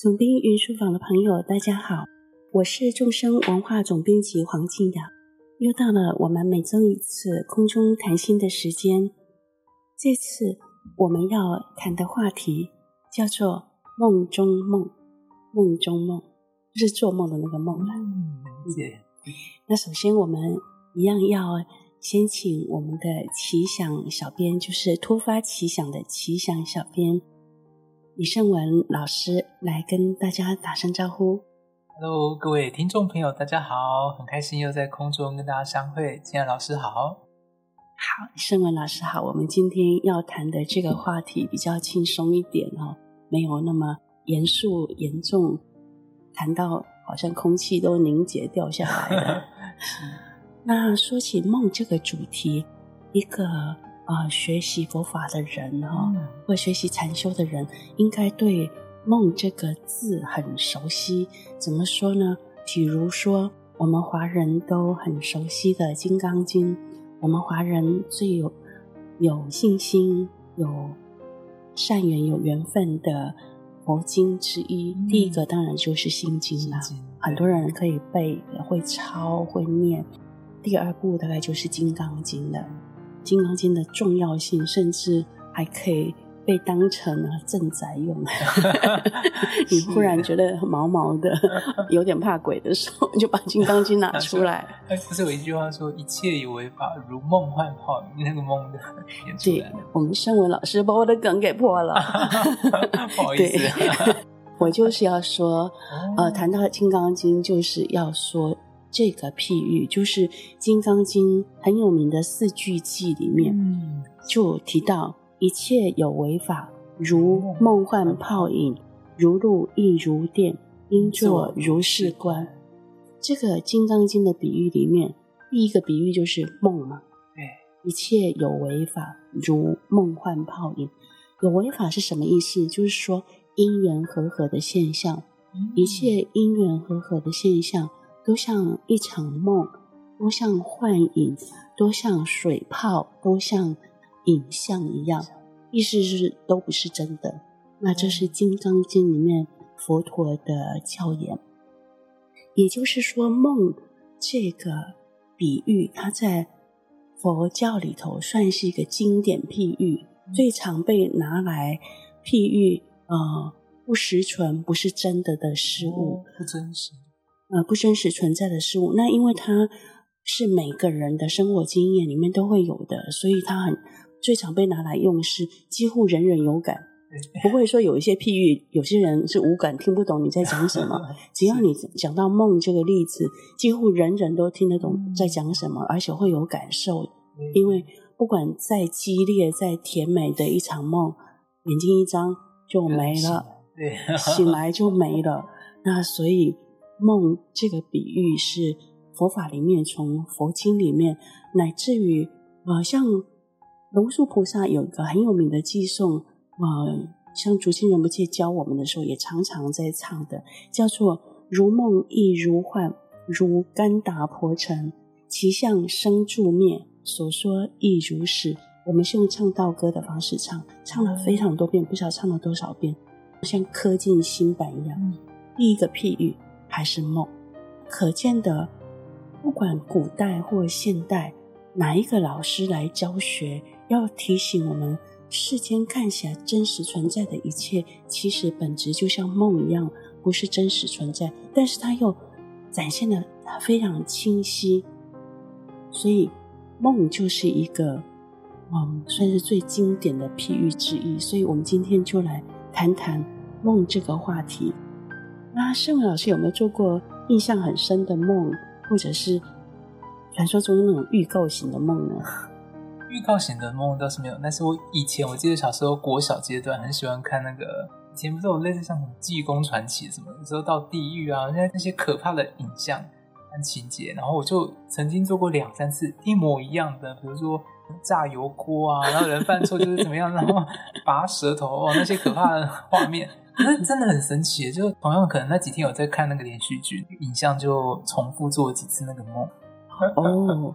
总兵云书房的朋友，大家好，我是众生文化总编辑黄静雅。又到了我们每周一次空中谈心的时间。这次我们要谈的话题叫做“梦中梦”，梦中梦就是做梦的那个梦了。嗯，对。那首先我们一样要先请我们的奇想小编，就是突发奇想的奇想小编。李胜文老师来跟大家打声招呼。Hello，各位听众朋友，大家好，很开心又在空中跟大家相会。金安老师好，好，李胜文老师好。我们今天要谈的这个话题比较轻松一点哦，没有那么严肃严重，谈到好像空气都凝结掉下来了。那说起梦这个主题，一个。啊、呃，学习佛法的人哈，或学习禅修的人，应该对“梦”这个字很熟悉。怎么说呢？比如说，我们华人都很熟悉的《金刚经》，我们华人最有有信心、有善缘、有缘分的佛经之一，嗯、第一个当然就是《心经》了。很多人可以背、会抄、会念。第二部大概就是《金刚经》了。《金刚经》的重要性，甚至还可以被当成镇宅用。你忽然觉得毛毛的，有点怕鬼的时候，就把《金刚经》拿出来。不是有一句话说：“一切有为法，如梦幻泡影。”那个梦的演出来。对，我们圣文老师把我的梗给破了。不好意思，我就是要说，呃，谈到《金刚经》，就是要说。这个譬喻就是《金刚经》很有名的四句偈里面，嗯、就提到一切有为法，如梦幻泡影，如露亦如电，应作如是观。这个《金刚经》的比喻里面，第一个比喻就是梦嘛。对，一切有为法，如梦幻泡影。有为法是什么意思？就是说因缘和合的现象，嗯、一切因缘和合的现象。都像一场梦，都像幻影，都像水泡，都像影像一样，意思是都不是真的。那这是《金刚经》里面佛陀的教言。也就是说，梦这个比喻，它在佛教里头算是一个经典譬喻，最常被拿来譬喻，呃，不实存、不是真的的事物，不真实。呃，不真实存在的事物，那因为它是每个人的生活经验里面都会有的，所以它很最常被拿来用，是几乎人人有感。不会说有一些譬喻，有些人是无感，听不懂你在讲什么。只要你讲到梦这个例子，几乎人人都听得懂在讲什么，而且会有感受。因为不管再激烈、再甜美的一场梦，眼睛一张就没了，醒来就没了。那所以。梦这个比喻是佛法里面，从佛经里面，乃至于呃，像龙树菩萨有一个很有名的偈颂，呃，像竹清仁不切教我们的时候，也常常在唱的，叫做“如梦亦如幻，如干达婆城，其相生住灭，所说亦如是”。我们是用唱道歌的方式唱，唱了非常多遍，不知道唱了多少遍，像刻进心版一样。第一个譬喻。还是梦，可见的，不管古代或现代，哪一个老师来教学，要提醒我们，世间看起来真实存在的一切，其实本质就像梦一样，不是真实存在。但是它又展现的非常清晰，所以梦就是一个，嗯，算是最经典的譬喻之一。所以我们今天就来谈谈梦这个话题。那圣文老师有没有做过印象很深的梦，或者是传说中那种预告型的梦呢？预告型的梦倒是没有，但是我以前我记得小时候国小阶段很喜欢看那个，以前不是有类似像什么《济公传奇》什么，有时候到地狱啊，现在那些可怕的影像和情节，然后我就曾经做过两三次一模一样的，比如说炸油锅啊，然后人犯错就是怎么样，然后拔舌头哦，那些可怕的画面。那真的很神奇，就同样可能那几天有在看那个连续剧，影像就重复做了几次那个梦。哦，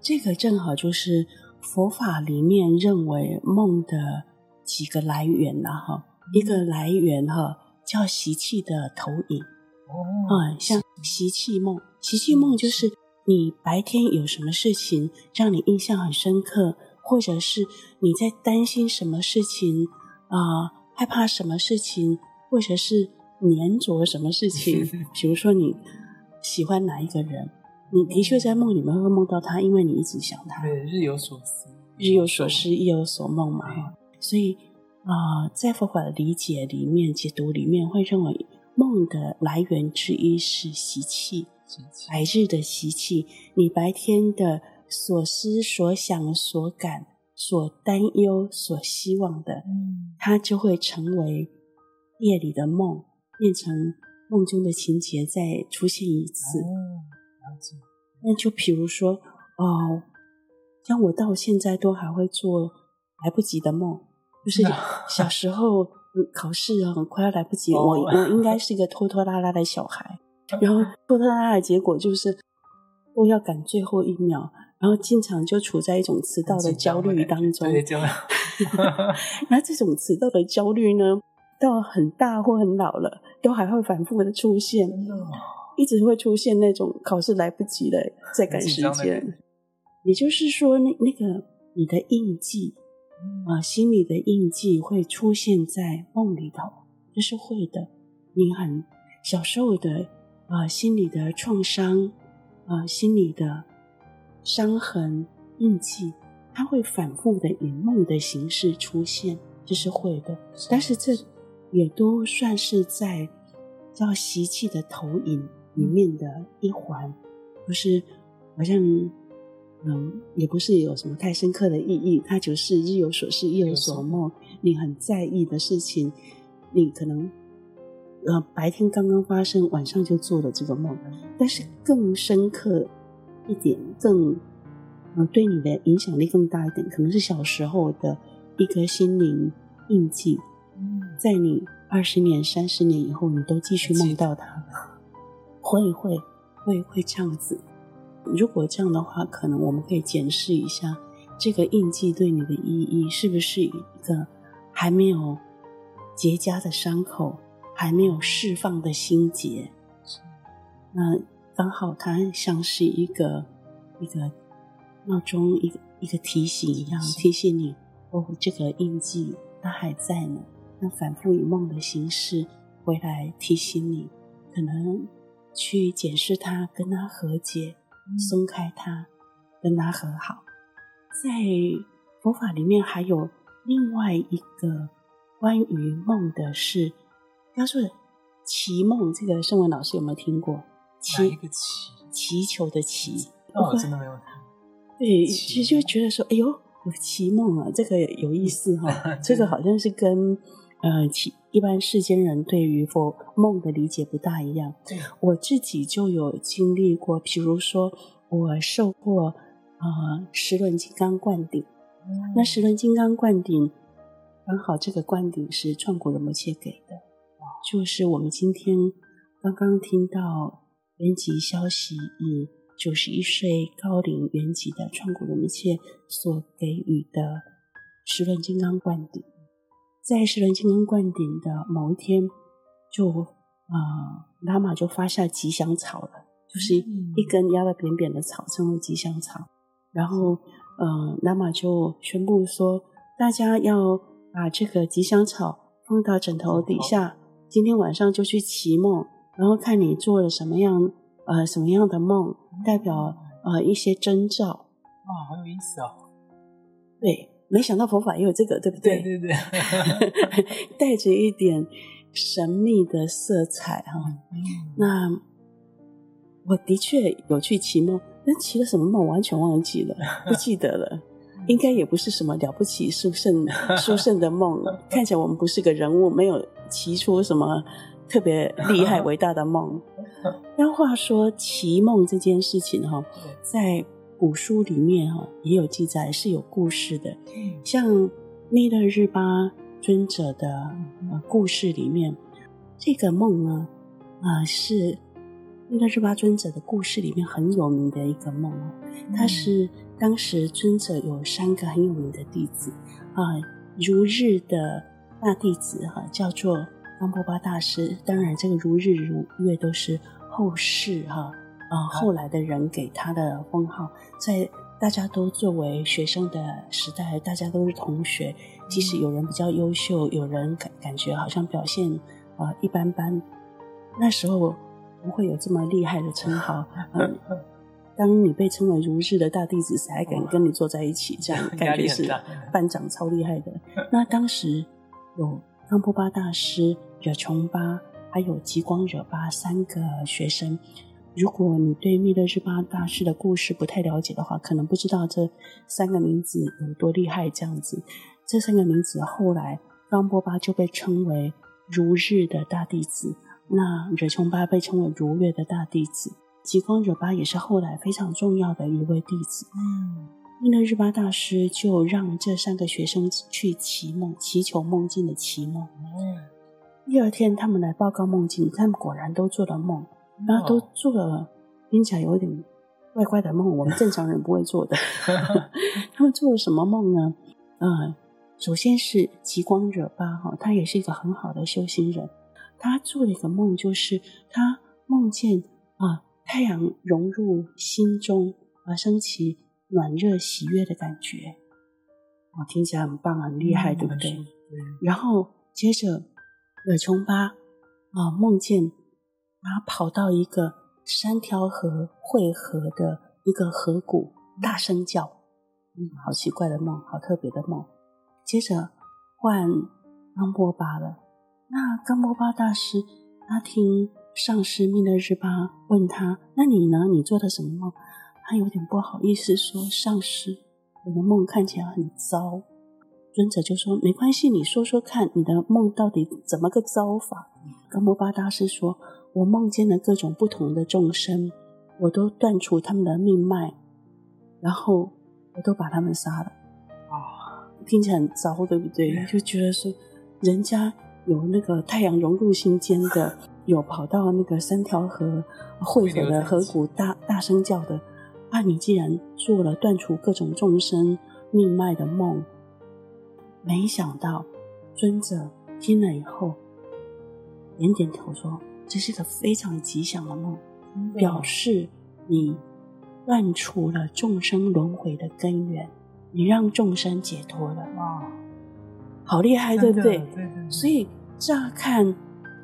这个正好就是佛法里面认为梦的几个来源了哈。一个来源哈叫习气的投影。哦，嗯，像习气梦，习气梦就是你白天有什么事情让你印象很深刻，或者是你在担心什么事情啊、呃，害怕什么事情，或者是黏着什么事情，比如说你喜欢哪一个人，你的确在梦里面会梦到他，因为你一直想他。对，日有所思，日有所思，夜有所梦嘛。所以啊、呃，在佛法的理解里面、解读里面，会认为。梦的来源之一是习气，白日的习气，你白天的所思所想所感所担忧所希望的，嗯，它就会成为夜里的梦，变成梦中的情节再出现一次。哦，那就比如说，哦，像我到现在都还会做来不及的梦，就是 小时候。考试很，快要来不及，我我应该是一个拖拖拉拉的小孩，然后拖拖拉拉的结果就是都要赶最后一秒，然后经常就处在一种迟到的焦虑当中。那这种迟到的焦虑呢，到很大或很老了，都还会反复的出现，一直会出现那种考试来不及了，在赶时间。也就是说，那那个你的印记。啊，心里的印记会出现在梦里头，这是会的。你很小时候的啊，心理的创伤啊，心理的伤痕印记，它会反复的以梦的形式出现，这是会的。但是这也都算是在叫习气的投影里面的一环，不是好像。嗯，也不是有什么太深刻的意义，它就是日有所思，夜有所梦。你很在意的事情，你可能呃白天刚刚发生，晚上就做了这个梦。但是更深刻一点，更呃对你的影响力更大一点，可能是小时候的一颗心灵印记，在你二十年、三十年以后，你都继续梦到它，会会。会会这样子。如果这样的话，可能我们可以检视一下这个印记对你的意义，是不是一个还没有结痂的伤口，还没有释放的心结？那刚好它像是一个一个闹钟，一个一个提醒一样，提醒你哦，这个印记它还在呢。那反复以梦的形式回来提醒你，可能去检视它，跟它和解。松开它，跟它和好。在佛法里面还有另外一个关于梦的事，他说祈梦，这个圣文老师有没有听过？祈祈，祈求的祈。哦，我真的没有听。对，其实就觉得说，哎呦，有奇梦啊，这个有意思哈、哦。这个好像是跟。呃，其一般世间人对于佛梦的理解不大一样。对，我自己就有经历过，比如说我受过呃十轮金刚灌顶，嗯、那十轮金刚灌顶刚好这个灌顶是创古的摩切给的，就是我们今天刚刚听到圆寂消息，以九十一岁高龄原籍的创古仁波切所给予的十轮金刚灌顶。在十轮金刚灌顶的某一天，就啊，喇嘛就发下吉祥草了，就是一根压得扁扁的草，称为吉祥草。然后，呃，喇嘛就宣布说，大家要把这个吉祥草放到枕头底下，今天晚上就去祈梦，然后看你做了什么样呃什么样的梦，代表呃一些征兆。哇，好有意思哦！对。没想到佛法也有这个，对不对？对对对，带着一点神秘的色彩哈。嗯、那我的确有去骑梦，但骑了什么梦完全忘记了，不记得了。应该也不是什么了不起殊胜殊胜的梦，看起来我们不是个人物，没有骑出什么特别厉害 伟大的梦。但话说奇梦这件事情哈，在。古书里面哈也有记载，是有故事的。像密勒日巴尊者的故事里面，这个梦呢，啊是密勒日巴尊者的故事里面很有名的一个梦。他是当时尊者有三个很有名的弟子啊，如日的大弟子哈叫做冈波巴大师。当然，这个如日如月都是后世哈啊、呃、后来的人给他的封号，在大家都作为学生的时代，大家都是同学，即使有人比较优秀，有人感感觉好像表现啊、呃、一般般，那时候不会有这么厉害的称号。嗯 当你被称为如日的大弟子，谁还敢跟你坐在一起？这样感觉是班长超厉害的。那当时有冈波巴大师、惹琼巴，还有极光惹巴三个学生。如果你对密勒日巴大师的故事不太了解的话，可能不知道这三个名字有多厉害。这样子，这三个名字后来冈波巴就被称为如日的大弟子，那惹琼巴被称为如月的大弟子。极光惹巴也是后来非常重要的一位弟子。嗯，密勒日巴大师就让这三个学生去祈梦，祈求梦境的祈梦。嗯，第二天他们来报告梦境，他们果然都做了梦，然后都做了听起来有点怪怪的梦，我们正常人不会做的。他们做了什么梦呢？嗯，首先是极光惹巴哈，他也是一个很好的修行人，他做了一个梦，就是他梦见啊。太阳融入心中，而升起暖热喜悦的感觉，我听起来很棒，很厉害，嗯、对不对？对。然后接着，惹琼巴啊，梦见他跑到一个三条河汇合的一个河谷，大声叫，嗯，好奇怪的梦，好特别的梦。接着换冈波巴了，那冈波巴大师他听。上师密勒日巴问他：“那你呢？你做的什么梦？”他有点不好意思说：“上师，我的梦看起来很糟。”尊者就说：“没关系，你说说看，你的梦到底怎么个糟法？”甘摩巴大师说：“我梦见了各种不同的众生，我都断除他们的命脉，然后我都把他们杀了。”啊，听起来很糟，对不对？就觉得说，人家有那个太阳融入心间的。有跑到那个三条河汇合的河谷大大声叫的啊！你既然做了断除各种众生命脉的梦，没想到尊者听了以后点点头说：“这是个非常吉祥的梦，表示你断除了众生轮回的根源，你让众生解脱了哇！好厉害，对不对？对对对。所以乍看。”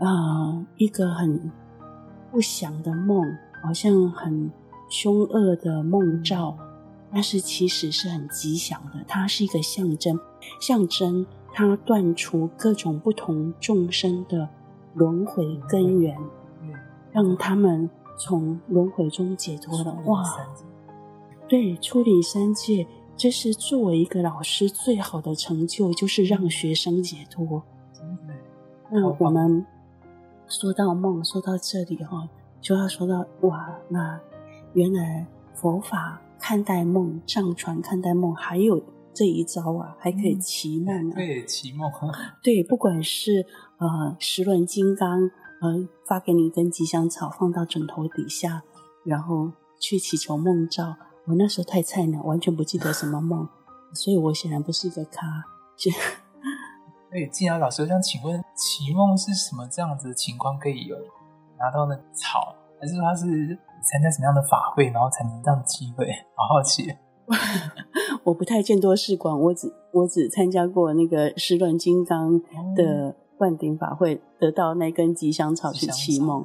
啊、呃，一个很不祥的梦，好像很凶恶的梦兆，但是其实是很吉祥的。它是一个象征，象征它断除各种不同众生的轮回根源，让他们从轮回中解脱了。哇，对，出离三界，这是作为一个老师最好的成就，就是让学生解脱。那我们。说到梦，说到这里哈，就要说到哇，那原来佛法看待梦，藏传看待梦，还有这一招啊，还可以祈梦啊。对，祈梦。对，不管是呃十轮金刚，呃发给你一根吉祥草，放到枕头底下，然后去祈求梦兆。我那时候太菜鸟，完全不记得什么梦，所以我显然不是一个咖。就对，静雅老师，我想请问，祈梦是什么这样子的情况可以有拿到那个草，还是说他是参加什么样的法会，然后才能这样机会？好好奇。我不太见多识广，我只我只参加过那个十轮金刚的灌顶法会，得到那根吉祥草去祈梦。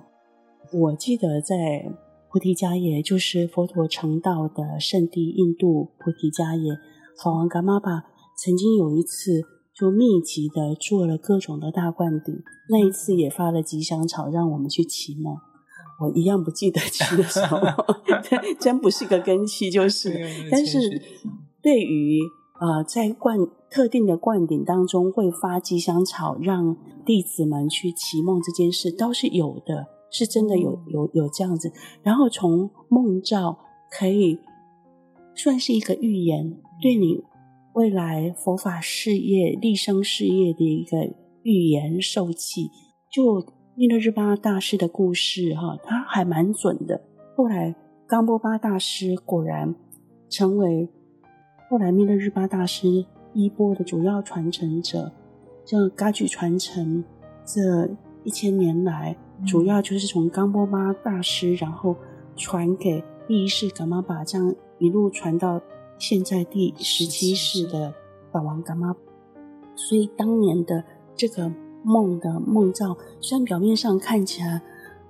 我记得在菩提迦叶，就是佛陀成道的圣地，印度菩提迦叶，法王噶玛巴曾经有一次。就密集的做了各种的大灌顶，那一次也发了吉祥草让我们去祈梦，我一样不记得祈的什么，真不是个根器，就是。但是对于呃在灌特定的灌顶当中会发吉祥草让弟子们去祈梦这件事，倒是有的，是真的有有有这样子。然后从梦兆可以算是一个预言，对你。未来佛法事业、立生事业的一个预言受记，就密勒日巴大师的故事，哈，他还蛮准的。后来冈波巴大师果然成为后来密勒日巴大师衣钵的主要传承者，这噶举传承这一千年来，主要就是从冈波巴大师，然后传给第一世噶玛巴，这样一路传到现在第十七世的法王噶玛。所以当年的这个梦的梦兆，虽然表面上看起来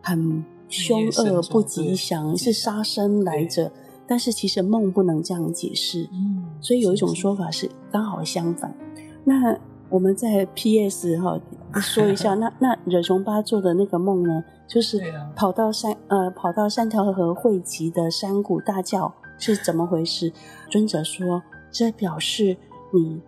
很凶恶、不吉祥，是杀生来着，但是其实梦不能这样解释。嗯所以有一种说法是刚好相反。那我们在 P.S. 哈说一下，那那惹琼巴做的那个梦呢，就是跑到山呃跑到三条河汇集的山谷大叫 是怎么回事？尊者说，这表示你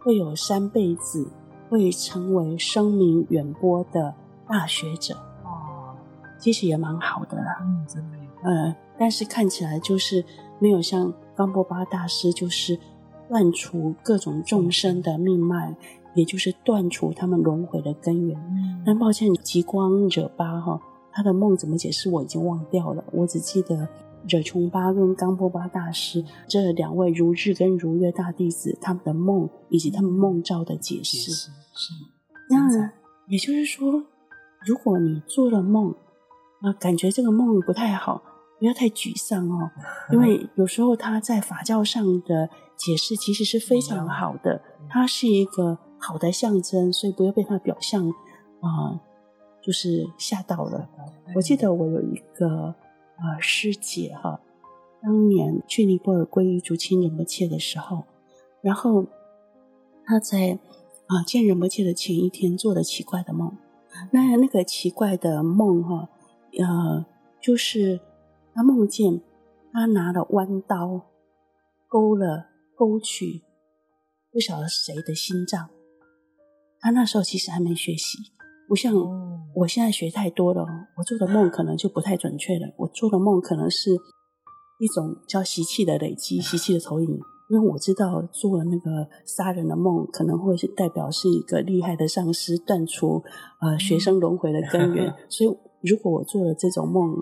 会有三辈子会成为声名远播的大学者哦，其实也蛮好的啦，嗯，真的，呃，但是看起来就是没有像冈波巴大师，就是断除各种众生的命脉。也就是断除他们轮回的根源。嗯、但抱歉，极光惹巴哈，他的梦怎么解释我已经忘掉了。我只记得惹琼巴跟冈波巴大师这两位如日跟如月大弟子他们的梦以及他们梦照的解释。是，那也就是说，如果你做了梦啊，感觉这个梦不太好，不要太沮丧哦，因为有时候他在法教上的解释其实是非常好的，它是一个。好的象征，所以不要被他表象啊、呃，就是吓到了。我记得我有一个啊、呃、师姐哈，当年去尼泊尔皈依竹钦仁波切的时候，然后他在啊、见仁波切的前一天做了奇怪的梦。那那个奇怪的梦哈，呃，就是他梦见他拿了弯刀勾了勾取不晓得谁的心脏。他那时候其实还没学习，不像我现在学太多了。我做的梦可能就不太准确了。我做的梦可能是一种叫习气的累积、习气的投影。因为我知道做了那个杀人的梦，可能会是代表是一个厉害的上师断除呃学生轮回的根源。所以如果我做了这种梦，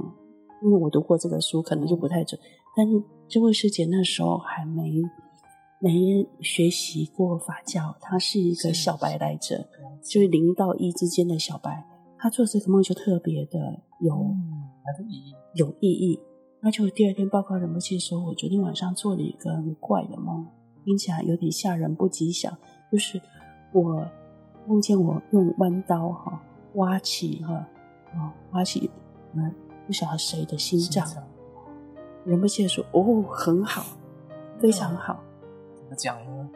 因为我读过这个书，可能就不太准。但这位师姐那时候还没。没学习过法教，他是一个小白来着，就是零到一之间的小白。他做这个梦就特别的有，嗯、有意义。那就第二天报告仁波切说，我昨天晚上做了一个很怪的梦，听起来有点吓人，不吉祥。就是我梦见我用弯刀哈挖起哈啊挖起嗯不晓得谁的心脏。仁波切说哦很好，非常好。嗯讲呢，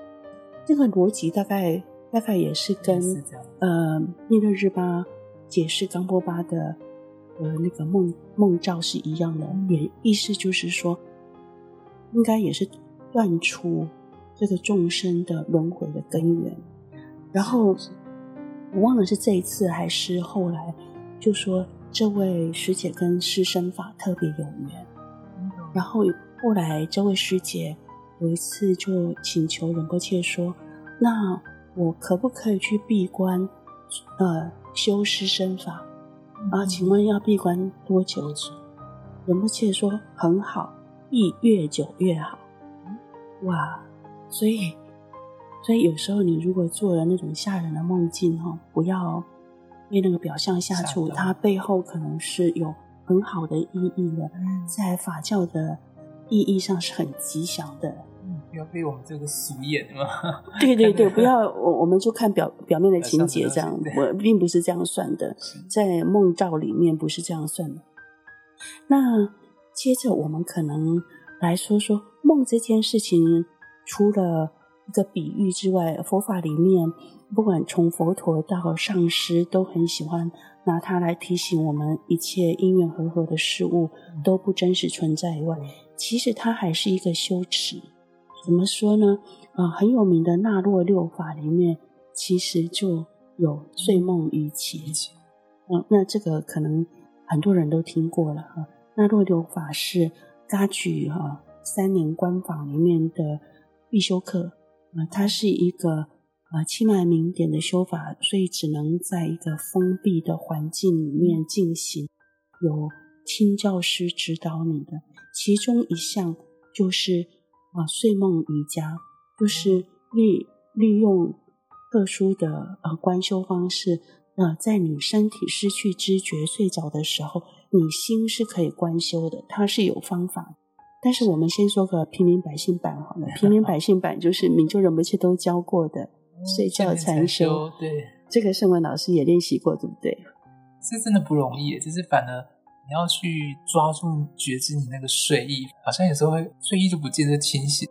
这个逻辑大概大概也是跟呃密勒日巴解释冈波巴的呃那个梦梦兆是一样的，也意思就是说，应该也是断除这个众生的轮回的根源。然后我忘了是这一次还是后来，就说这位师姐跟施身法特别有缘，然后后来这位师姐。有一次就请求仁波切说：“那我可不可以去闭关，呃，修施身法？啊，请问要闭关多久？”仁波切说：“很好，闭越久越好。”哇，所以，所以有时候你如果做了那种吓人的梦境哈，不要被那个表象吓住，它背后可能是有很好的意义的，在法教的意义上是很吉祥的。不要被我们这个俗眼嘛！对对对，不要我我们就看表表面的情节这样，我并不是这样算的，在梦兆里面不是这样算的。那接着我们可能来说说梦这件事情，除了一个比喻之外，佛法里面不管从佛陀到上师都很喜欢拿它来提醒我们，一切因缘和合的事物都不真实存在以外，其实它还是一个修持。怎么说呢？啊、呃，很有名的纳洛六法里面，其实就有睡梦瑜伽。嗯、呃，那这个可能很多人都听过了哈。纳洛六法是噶举哈三年官访里面的必修课。啊、呃，它是一个啊气脉明点的修法，所以只能在一个封闭的环境里面进行，有亲教师指导你的。其中一项就是。啊，睡梦瑜伽就是利利用特殊的呃观修方式，呃，在你身体失去知觉睡着的时候，你心是可以观修的，它是有方法。但是我们先说个平民百姓版好了，平民百姓版就是 明就仁波切都教过的睡觉禅修。对，这个圣文老师也练习过，对不对？这真的不容易，就是反而你要去抓住觉知你那个睡意，好像有时候会睡意就不见得清醒。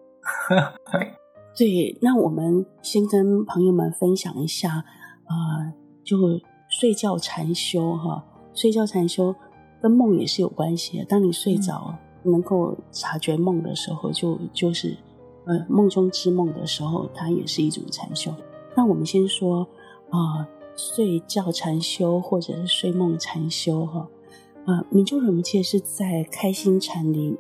对，那我们先跟朋友们分享一下，啊、呃，就睡觉禅修哈，睡觉禅修跟梦也是有关系的。当你睡着，嗯、能够察觉梦的时候，就就是呃梦中之梦的时候，它也是一种禅修。那我们先说啊、呃，睡觉禅修或者是睡梦禅修哈，啊、呃，明就仁波切是在开心禅里。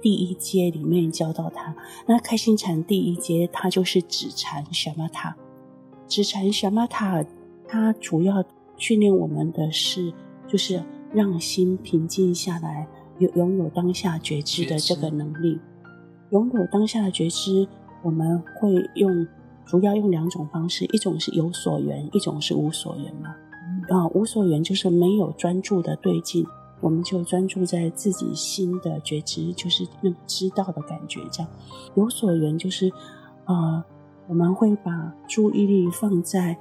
第一阶里面教到他，那开心禅第一阶，它就是止禅小玛他。止禅萨玛塔，它主要训练我们的是，就是让心平静下来，有拥有当下觉知的这个能力。拥有当下的觉知，我们会用主要用两种方式，一种是有所缘，一种是无所缘嘛。啊，无所缘就是没有专注的对境。我们就专注在自己心的觉知，就是那个知道的感觉。这样有所缘，就是呃，我们会把注意力放在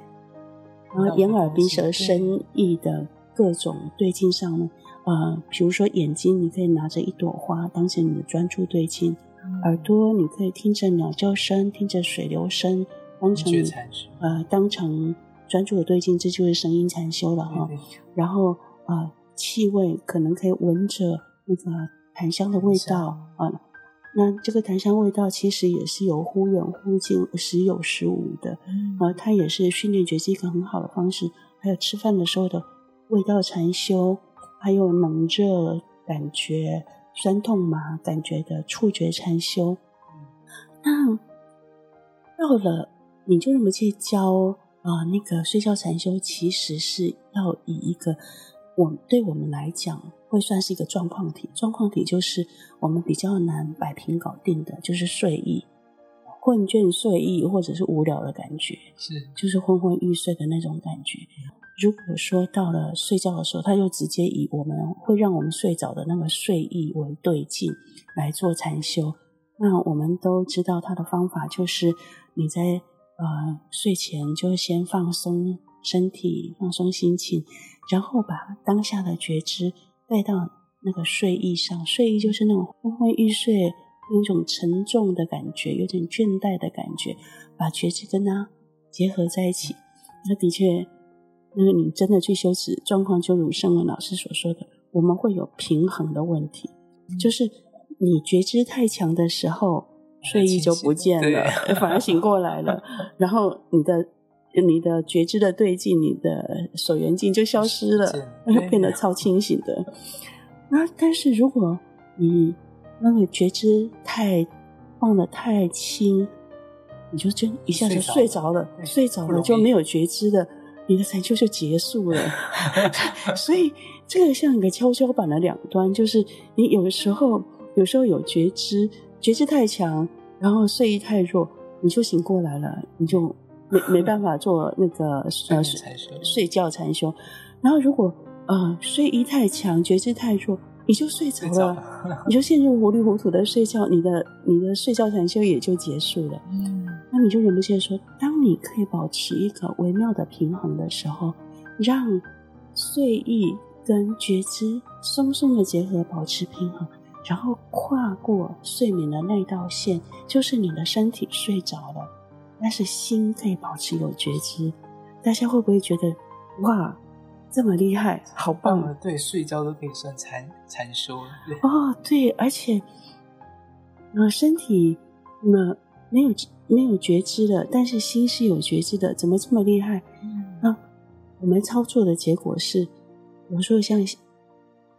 呃眼耳鼻舌身意的各种对境上呢。呃，比如说眼睛，你可以拿着一朵花当成你的专注对境；嗯、耳朵，你可以听着鸟叫声，听着水流声，当成呃当成专注的对境，这就是声音禅修了哈。然后呃。气味可能可以闻着那个檀香的味道啊，那这个檀香味道其实也是有忽远忽近，时有时无的，啊，它也是训练觉知一个很好的方式。还有吃饭的时候的味道禅修，还有冷热感觉、酸痛麻感觉的触觉禅修。那到了你就这么去教啊，那个睡觉禅修，其实是要以一个。我对我们来讲，会算是一个状况体。状况体就是我们比较难摆平搞定的，就是睡意、困倦睡意，或者是无聊的感觉，是就是昏昏欲睡的那种感觉。如果说到了睡觉的时候，他就直接以我们会让我们睡着的那个睡意为对境来做禅修。那我们都知道他的方法就是你在呃睡前就先放松身体，放松心情。然后把当下的觉知带到那个睡意上，睡意就是那种昏昏欲睡，有一种沉重的感觉，有点倦怠的感觉，把觉知跟它结合在一起。那的确，那个你真的去修持状况，就如圣文老师所说的，我们会有平衡的问题，就是你觉知太强的时候，睡意就不见了，反而醒过来了，然后你的。你的觉知的对境，你的手缘境就消失了，那就变得超清醒的。那但是如果你那个觉知太放得太轻，你就真一下就睡着了，睡着了就没有觉知的，你的禅修就结束了。所以这个像一个跷跷板的两端，就是你有时候有时候有觉知，觉知太强，然后睡意太弱，你就醒过来了，你就。没没办法做那个 呃睡觉禅修，然后如果呃睡意太强，觉知太弱，你就睡着了，你就陷入糊里糊涂的睡觉，你的你的睡觉禅修也就结束了。嗯，那你就忍不住说，当你可以保持一个微妙的平衡的时候，让睡意跟觉知松松的结合，保持平衡，然后跨过睡眠的那道线，就是你的身体睡着了。但是心可以保持有觉知，大家会不会觉得哇，这么厉害，好棒啊！对，睡觉都可以算禅禅修对哦，对，而且呃，身体呃没有没有觉知的，但是心是有觉知的，怎么这么厉害？嗯，那我们操作的结果是，我说像。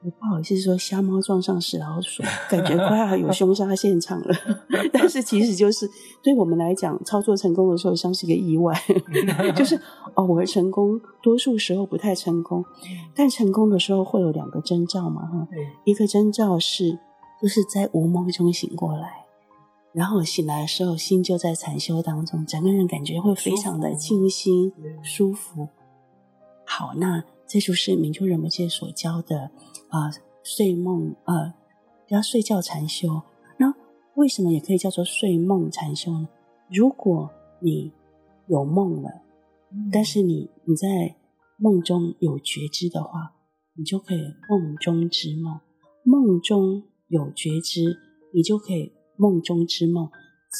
我不好意思说，瞎猫撞上死老鼠，感觉快要有凶杀现场了。但是其实就是对我们来讲，操作成功的时候像是个意外，就是偶尔成功，多数时候不太成功。但成功的时候会有两个征兆嘛，哈，一个征兆是就是在无梦中醒过来，然后醒来的时候心就在禅修当中，整个人感觉会非常的清新舒服。好，那这就是明就仁波切所教的啊、呃，睡梦呃，叫睡觉禅修。那为什么也可以叫做睡梦禅修呢？如果你有梦了，但是你你在梦中有觉知的话，你就可以梦中之梦。梦中有觉知，你就可以梦中之梦。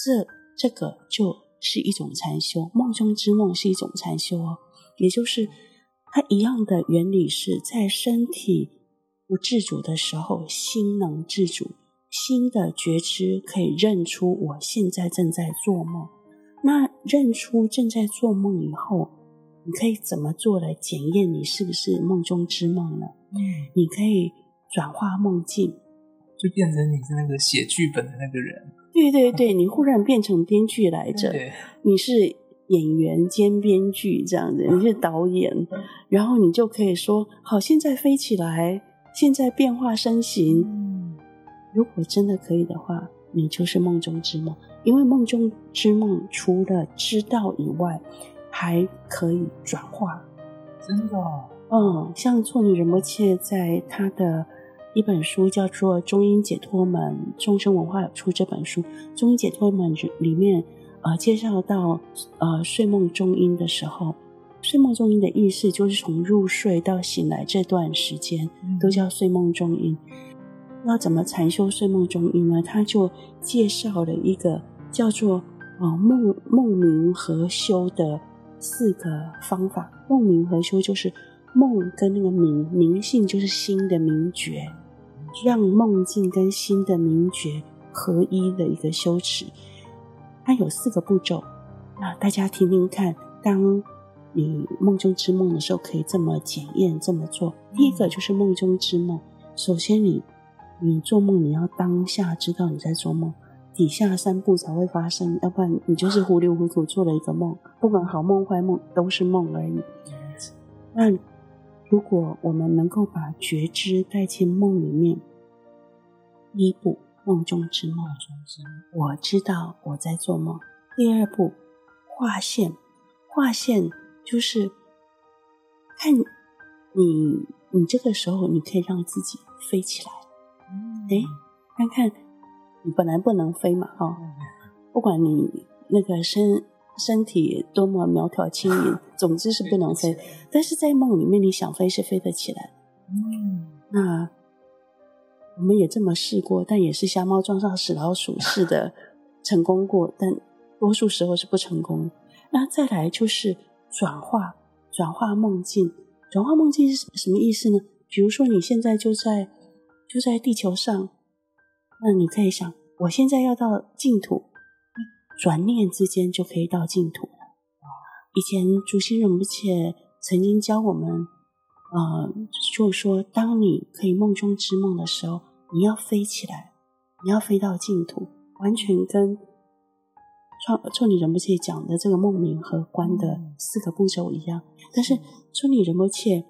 这这个就是一种禅修，梦中之梦是一种禅修哦。也就是它一样的原理，是在身体不自主的时候，心能自主，心的觉知可以认出我现在正在做梦。那认出正在做梦以后，你可以怎么做来检验你是不是梦中之梦呢？嗯，你可以转化梦境，就变成你是那个写剧本的那个人。对对对，你忽然变成编剧来着，对你是演员兼编剧这样子，你是导演，然后你就可以说：好，现在飞起来，现在变化身形。嗯，如果真的可以的话，你就是梦中之梦。因为梦中之梦除了知道以外，还可以转化。真的哦？嗯，像措尼仁波切在他的一本书叫做《中英解脱门》，众生文化有出这本书，《中英解脱门》里面呃介绍到呃睡梦中英的时候，睡梦中音的意思就是从入睡到醒来这段时间都叫睡梦中音。那怎么禅修睡梦中音呢？他就介绍了一个。叫做呃梦梦明和修的四个方法。梦明和修就是梦跟那个明明性，就是心的明觉，让梦境跟心的明觉合一的一个修持。它有四个步骤，那大家听听看。当你梦中之梦的时候，可以这么检验这么做。第一个就是梦中之梦，首先你你做梦，你要当下知道你在做梦。底下三步才会发生，要不然你就是糊里糊涂做了一个梦，不管好梦坏梦都是梦而已。那如果我们能够把觉知带进梦里面，第一步梦中之梦，我知道我在做梦。第二步划线，划线就是看你，你这个时候你可以让自己飞起来，哎，看看。你本来不能飞嘛，哈、哦，不管你那个身身体多么苗条轻盈，总之是不能飞。但是在梦里面，你想飞是飞得起来。嗯，那我们也这么试过，但也是瞎猫撞上死老鼠似的 成功过，但多数时候是不成功。那再来就是转化，转化梦境。转化梦境是什么意思呢？比如说你现在就在就在地球上。那你可以想，我现在要到净土，转念之间就可以到净土了。以前竹心仁波切曾经教我们，呃，就说，当你可以梦中之梦的时候，你要飞起来，你要飞到净土，完全跟创措尼仁波切讲的这个梦明和观的四个步骤一样。但是措尼仁波切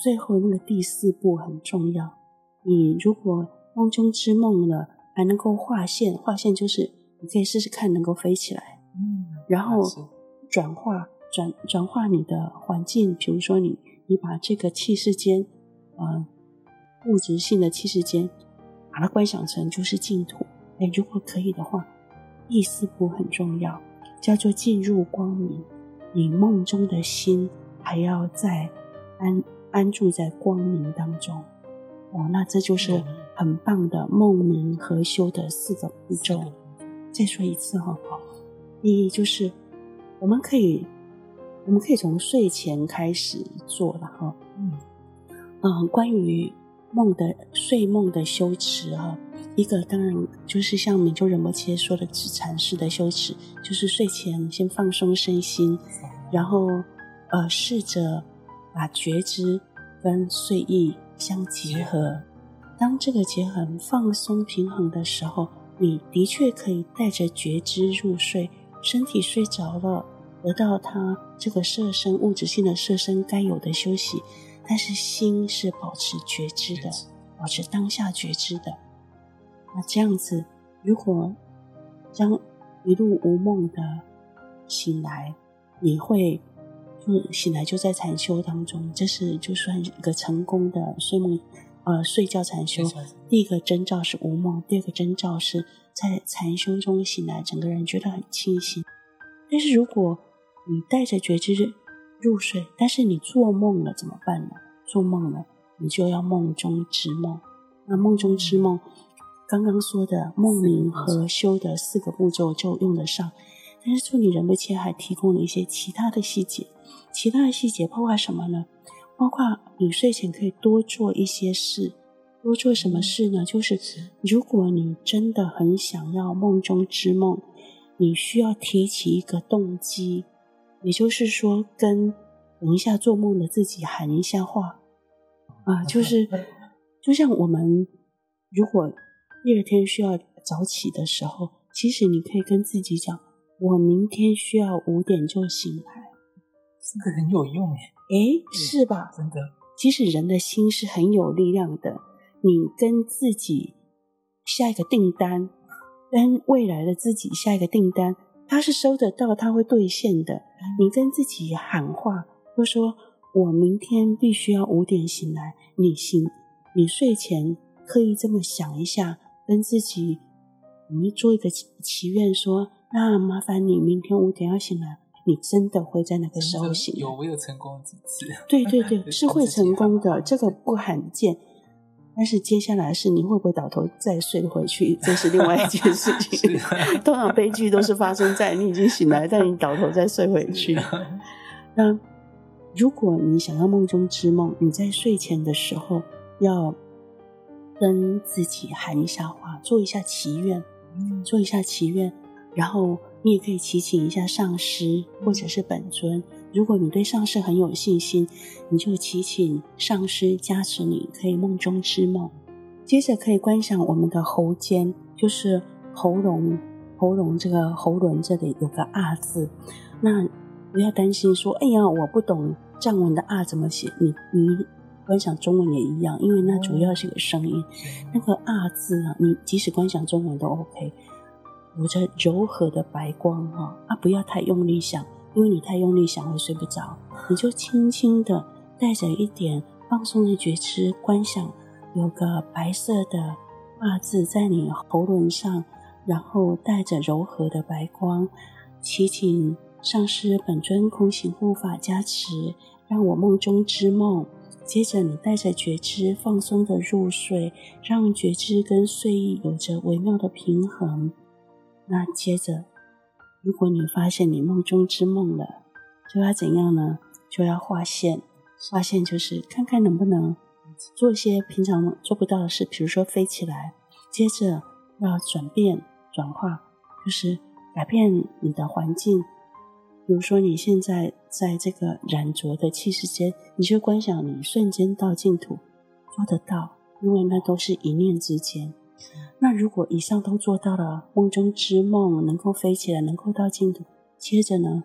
最后那个第四步很重要，你如果梦中之梦了，还能够画线，画线就是你可以试试看能够飞起来，嗯，然后转化转转化你的环境，比如说你你把这个气世间，呃，物质性的气世间，把它观想成就是净土。哎，如果可以的话，第四步很重要，叫做进入光明。你梦中的心还要在安安住在光明当中。哦，那这就是很棒的梦明和修的四个步骤。再说一次哈，好，第一就是我们可以，我们可以从睡前开始做了哈。嗯嗯，关于梦的睡梦的修持哈，一个当然就是像明就仁波切说的止禅式的修持，就是睡前先放松身心，然后呃试着把觉知跟睡意。相结合，当这个结合放松平衡的时候，你的确可以带着觉知入睡，身体睡着了，得到它这个色身物质性的色身该有的休息，但是心是保持觉知的，保持当下觉知的。那这样子，如果将一路无梦的醒来，你会就醒来就在禅修当中，这是就算一个成功的睡梦，呃，睡觉禅修。第一个征兆是无梦，第二个征兆是在禅修中醒来，整个人觉得很清醒。但是如果你带着觉知入睡，但是你做梦了怎么办呢？做梦了，你就要梦中之梦。那梦中之梦，刚刚说的梦明和修的四个步骤就用得上。但是助理仁波切还提供了一些其他的细节，其他的细节包括什么呢？包括你睡前可以多做一些事，多做什么事呢？就是如果你真的很想要梦中之梦，你需要提起一个动机，也就是说跟等一下做梦的自己喊一下话啊，就是就像我们如果第二天需要早起的时候，其实你可以跟自己讲。我明天需要五点就醒来，这个很有用耶。诶，是吧？真的，其实人的心是很有力量的。你跟自己下一个订单，跟未来的自己下一个订单，他是收得到，他会兑现的。你跟自己喊话，就说我明天必须要五点醒来。你醒，你睡前刻意这么想一下，跟自己，你做一个祈愿说。那麻烦你明天五点要醒来，你真的会在那个时候醒？有，我有成功几次。对对 对，是会成功的，这个不罕见。但是接下来是你会不会倒头再睡回去，这是另外一件事情。通常悲剧都是发生在你已经醒来，但你倒头再睡回去。那如果你想要梦中之梦，你在睡前的时候要跟自己喊一下话，做一下祈愿，做一下祈愿。然后你也可以祈请一下上师或者是本尊。如果你对上师很有信心，你就祈请上师加持你，可以梦中之梦。接着可以观想我们的喉间，就是喉咙，喉咙这个喉轮这里有个“啊”字。那不要担心说，哎呀，我不懂藏文的“啊”怎么写。你你观想中文也一样，因为那主要是个声音。那个“啊”字啊，你即使观想中文都 OK。有着柔和的白光哈，啊，不要太用力想，因为你太用力想会睡不着。你就轻轻的带着一点放松的觉知观想，有个白色的“啊”字在你喉轮上，然后带着柔和的白光，祈请上师本尊空行护法加持，让我梦中之梦。接着你带着觉知放松的入睡，让觉知跟睡意有着微妙的平衡。那接着，如果你发现你梦中之梦了，就要怎样呢？就要画线。画线就是看看能不能做一些平常做不到的事，比如说飞起来。接着要转变、转化，就是改变你的环境。比如说你现在在这个染浊的气世间，你就观想你瞬间到净土，做得到，因为那都是一念之间。那如果以上都做到了，梦中之梦能够飞起来，能够到净土，接着呢，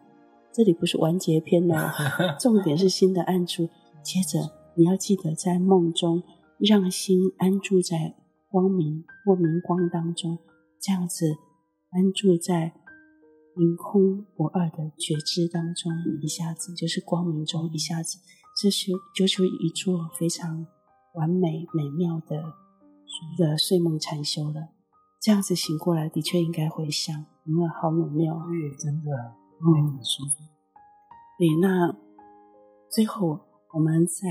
这里不是完结篇了，重点是心的安住。接着你要记得在梦中让心安住在光明或明光当中，这样子安住在明空不二的觉知当中，一下子就是光明中，一下子这是就是一座非常完美美妙的。一个睡梦禅修了，这样子醒过来的确应该回想，因为好美妙。对，真的，嗯，很舒服。对，那最后我们在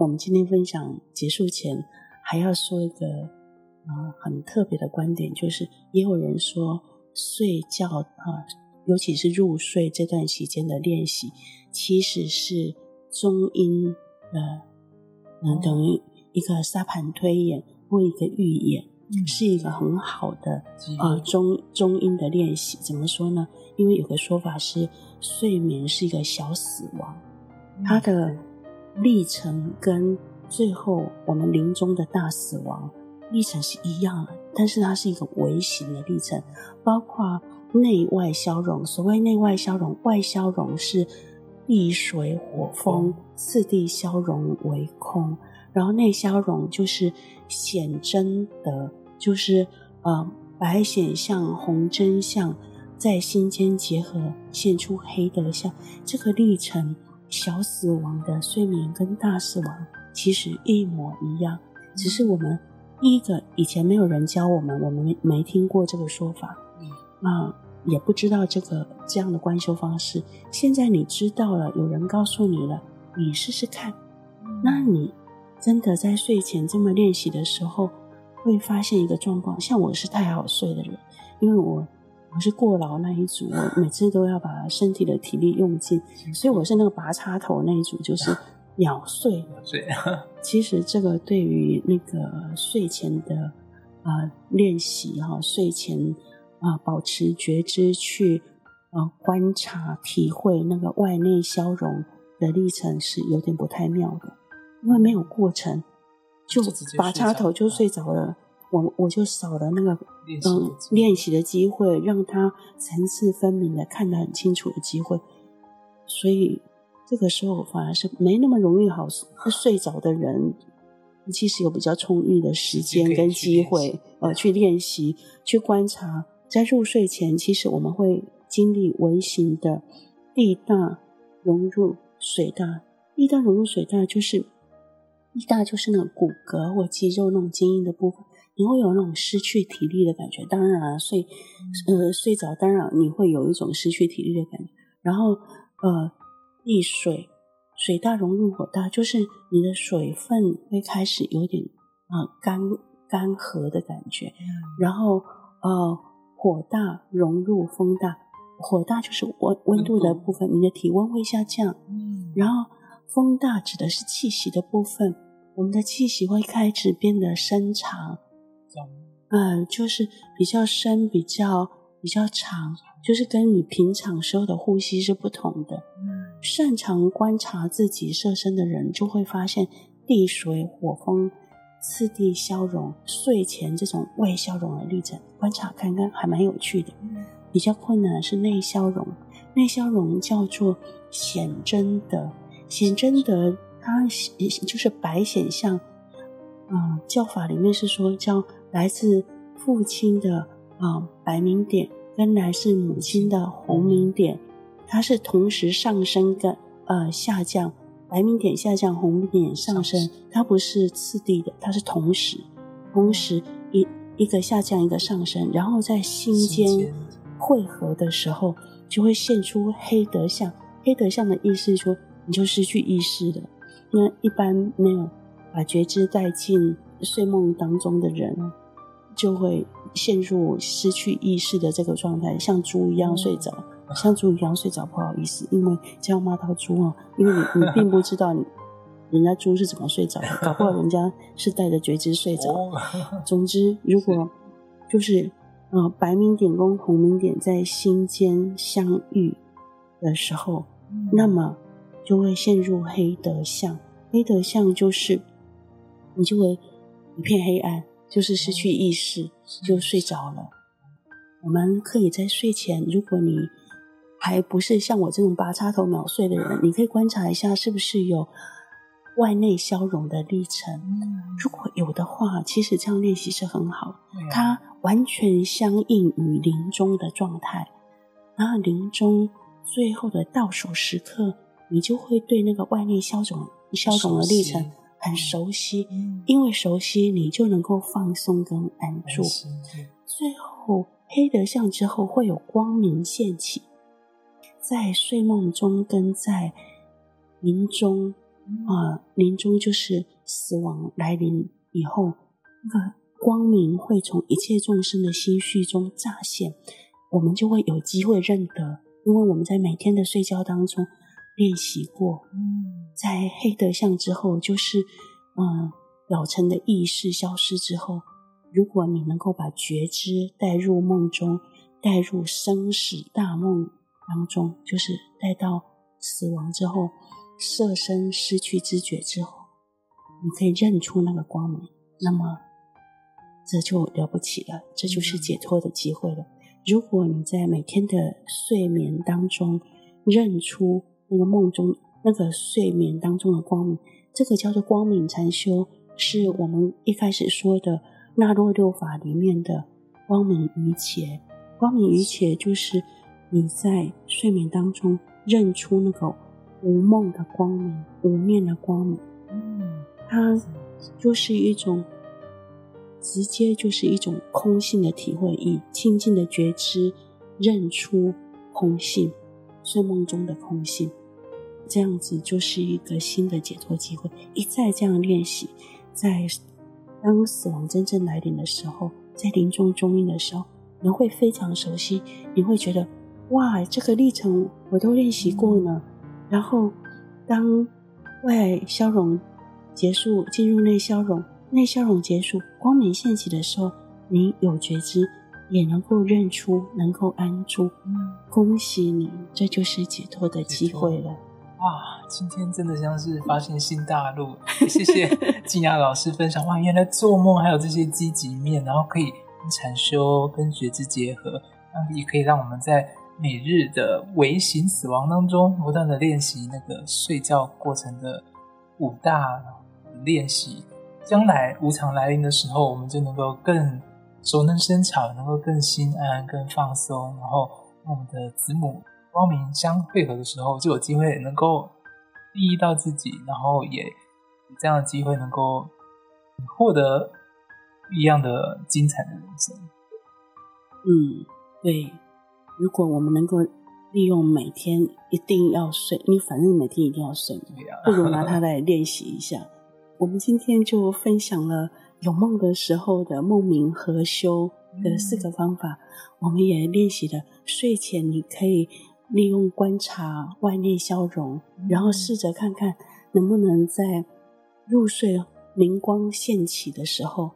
我们今天分享结束前，还要说一个呃很特别的观点，就是也有人说睡觉啊、呃，尤其是入睡这段时间的练习，其实是中阴的，嗯、呃，等于一个沙盘推演。做一个预演，是一个很好的呃中中音的练习。怎么说呢？因为有个说法是，睡眠是一个小死亡，它的历程跟最后我们临终的大死亡历程是一样的，但是它是一个微型的历程，包括内外消融。所谓内外消融，外消融是地水火风四地消融为空。然后内消融就是显真的，就是呃白显相、红真相在心间结合，现出黑德相。这个历程小死亡的睡眠跟大死亡其实一模一样，只是我们第一个以前没有人教我们，我们没没听过这个说法，啊，也不知道这个这样的观修方式。现在你知道了，有人告诉你了，你试试看。那你真的在睡前这么练习的时候，会发现一个状况，像我是太好睡的人，因为我。我是过劳那一组，我每次都要把身体的体力用尽，所以我是那个拔插头那一组，就是 秒睡。睡。其实这个对于那个睡前的啊、呃、练习哈，睡前啊、呃、保持觉知去啊、呃、观察体会那个外内消融的历程是有点不太妙的，因为没有过程，就拔插头就睡着了。我我就少了那个嗯练习的机会，让他层次分明的看得很清楚的机会，所以这个时候反而是没那么容易好睡着的人，其实有比较充裕的时间跟机会呃去练习去观察，在入睡前，其实我们会经历微型的地大融入水大，地大融入水大就是地大就是那个骨骼或肌肉那种坚硬的部分。你会有那种失去体力的感觉，当然啊，睡，呃，睡着，当然你会有一种失去体力的感觉。然后，呃，地水，水大融入火大，就是你的水分会开始有点啊、呃、干干涸的感觉。然后，呃，火大融入风大，火大就是温温度的部分，你的体温会下降。然后，风大指的是气息的部分，我们的气息会开始变得深长。嗯，就是比较深，比较比较长，就是跟你平常时候的呼吸是不同的。擅长观察自己色身的人，就会发现地水火风次第消融，睡前这种外消融的历程，观察看看还蛮有趣的。比较困难的是内消融，内消融叫做显真德，显真德它就是白显像。嗯，教法里面是说叫。来自父亲的啊、呃、白明点，跟来自母亲的红明点，它是同时上升跟呃下降，白明点下降，红明点上升，它不是次第的，它是同时，同时一一个下降，一个上升，然后在心间汇合的时候，就会现出黑德相。黑德相的意思说，你就失去意识了。那一般没有把觉知带进睡梦当中的人。就会陷入失去意识的这个状态，像猪一样睡着，嗯、像猪一样睡着。不好意思，因为这样骂到猪啊，因为你你并不知道你人家猪是怎么睡着的，搞不好人家是带着觉知睡着。哦、总之，如果 就是呃白明点跟红明点在心间相遇的时候，嗯、那么就会陷入黑德相。黑德相就是你就会一片黑暗。就是失去意识，就睡着了。我们可以在睡前，如果你还不是像我这种拔插头秒睡的人，你可以观察一下是不是有外内消融的历程。如果有的话，其实这样练习是很好，它完全相应于临终的状态。然后临终最后的倒数时刻，你就会对那个外力消肿、消肿的历程。很熟悉，因为熟悉，你就能够放松跟安住。最后黑德相之后会有光明现起，在睡梦中跟在临终啊，临终就是死亡来临以后，那个光明会从一切众生的心绪中乍现，我们就会有机会认得，因为我们在每天的睡觉当中。练习过，在黑德相之后，就是嗯，表层的意识消失之后，如果你能够把觉知带入梦中，带入生死大梦当中，就是带到死亡之后，色身失去知觉之后，你可以认出那个光明，那么这就了不起了，这就是解脱的机会了。如果你在每天的睡眠当中认出。那个梦中，那个睡眠当中的光明，这个叫做光明禅修，是我们一开始说的那洛六法里面的光明瑜伽。光明瑜伽就是你在睡眠当中认出那个无梦的光明，无念的光明。嗯，它就是一种直接就是一种空性的体会，以清净的觉知认出空性，睡梦中的空性，这样子就是一个新的解脱机会。一再这样练习，在当死亡真正来临的时候，在临终终阴的时候，你会非常熟悉，你会觉得哇，这个历程我都练习过呢。然后，当外消融结束，进入内消融，内消融结束，光明现起的时候，你有觉知，也能够认出，能够安住。嗯，恭喜你，这就是解脱的机会了。哇，今天真的像是发现新大陆。谢谢静雅老师分享。哇，原来做梦还有这些积极面，然后可以跟禅修跟觉知结合，那也可以让我们在。每日的微型死亡当中，不断的练习那个睡觉过程的五大练习，将来无常来临的时候，我们就能够更熟能生巧，能够更心安、更放松。然后，我们的子母光明相汇合的时候，就有机会能够利益到自己，然后也有这样的机会能够获得不一样的精彩的人生。嗯，对。如果我们能够利用每天一定要睡，你反正每天一定要睡，不如拿它来练习一下。我们今天就分享了有梦的时候的梦冥和修的四个方法，嗯、我们也练习了睡前你可以利用观察外内消融，嗯、然后试着看看能不能在入睡灵光现起的时候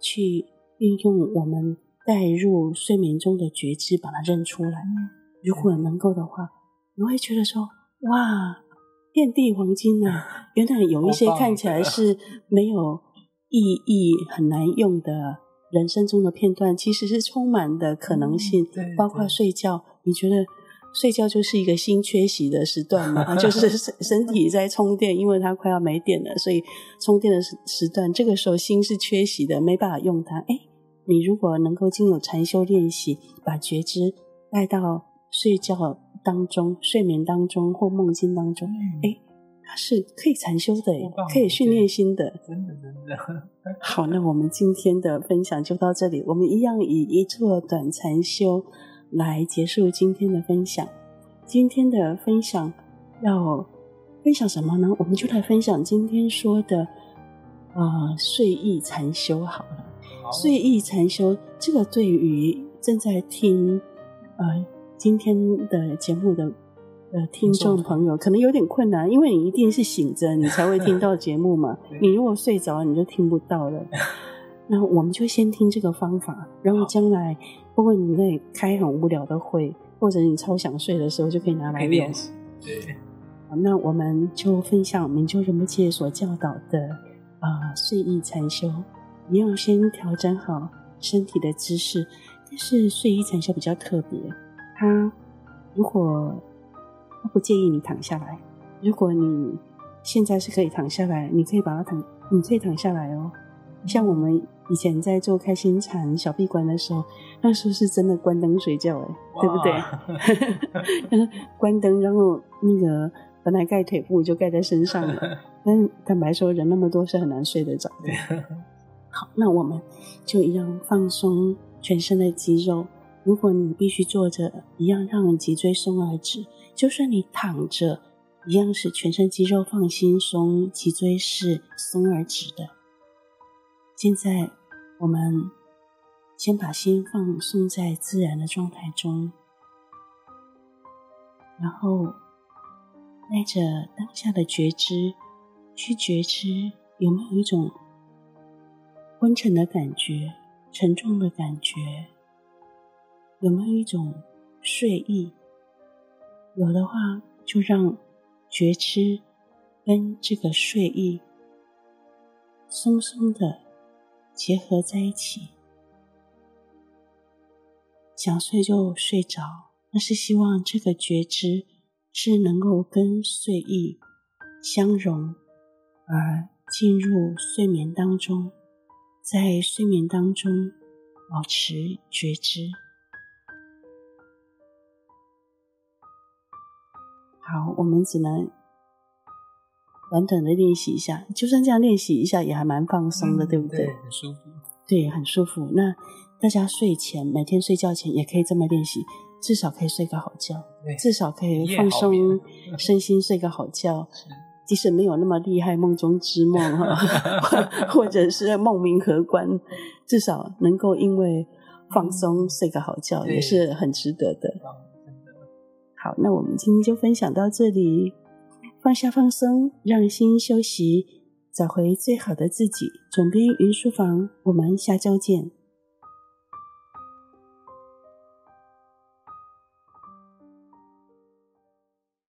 去运用我们。带入睡眠中的觉知，把它认出来。如果能够的话，你会觉得说：“哇，遍地黄金啊！” 原来有一些看起来是没有意义、很难用的人生中的片段，其实是充满的可能性。包括睡觉，你觉得睡觉就是一个心缺席的时段嘛？就是 身身体在充电，因为它快要没电了，所以充电的时时段，这个时候心是缺席的，没办法用它。哎。你如果能够经由禅修练习，把觉知带到睡觉当中、睡眠当中或梦境当中，哎、嗯，它是可以禅修的，可以训练心的。真的，真的。好，那我们今天的分享就到这里。我们一样以一座短禅修来结束今天的分享。今天的分享要分享什么呢？我们就来分享今天说的啊、呃，睡意禅修好了。睡意禅修，这个对于正在听呃今天的节目的呃听众朋友，可能有点困难，因为你一定是醒着，你才会听到节目嘛。你如果睡着，你就听不到了。那我们就先听这个方法，然后将来不过你在开很无聊的会，或者你超想睡的时候，就可以拿来练习。对，好，那我们就分享明就仁波切所教导的啊、呃、睡意禅修。你要先调整好身体的姿势，但是睡意禅修比较特别。他如果他不建议你躺下来，如果你现在是可以躺下来，你可以把它躺，你可以躺下来哦。像我们以前在做开心禅小闭关的时候，那时候是真的关灯睡觉哎，对不对？关灯，然后那个本来盖腿部就盖在身上了，但坦白说，人那么多是很难睡得着的。好，那我们就一样放松全身的肌肉。如果你必须坐着，一样让脊椎松而直；就算你躺着，一样使全身肌肉放轻松，脊椎是松而直的。现在，我们先把心放松在自然的状态中，然后带着当下的觉知去觉知，有没有一种。昏沉的感觉，沉重的感觉，有没有一种睡意？有的话，就让觉知跟这个睡意松松的结合在一起。想睡就睡着，那是希望这个觉知是能够跟睡意相融，而进入睡眠当中。在睡眠当中保持觉知。好，我们只能短短的练习一下，就算这样练习一下，也还蛮放松的，嗯、对不对？对，很舒服。对，很舒服。那大家睡前，每天睡觉前也可以这么练习，至少可以睡个好觉，至少可以放松 身心，睡个好觉。即使没有那么厉害，梦中之梦哈，或者是梦明合观，至少能够因为放松睡个好觉，也是很值得的。好，那我们今天就分享到这里，放下放松，让心休息，找回最好的自己。总编云书房，我们下周见。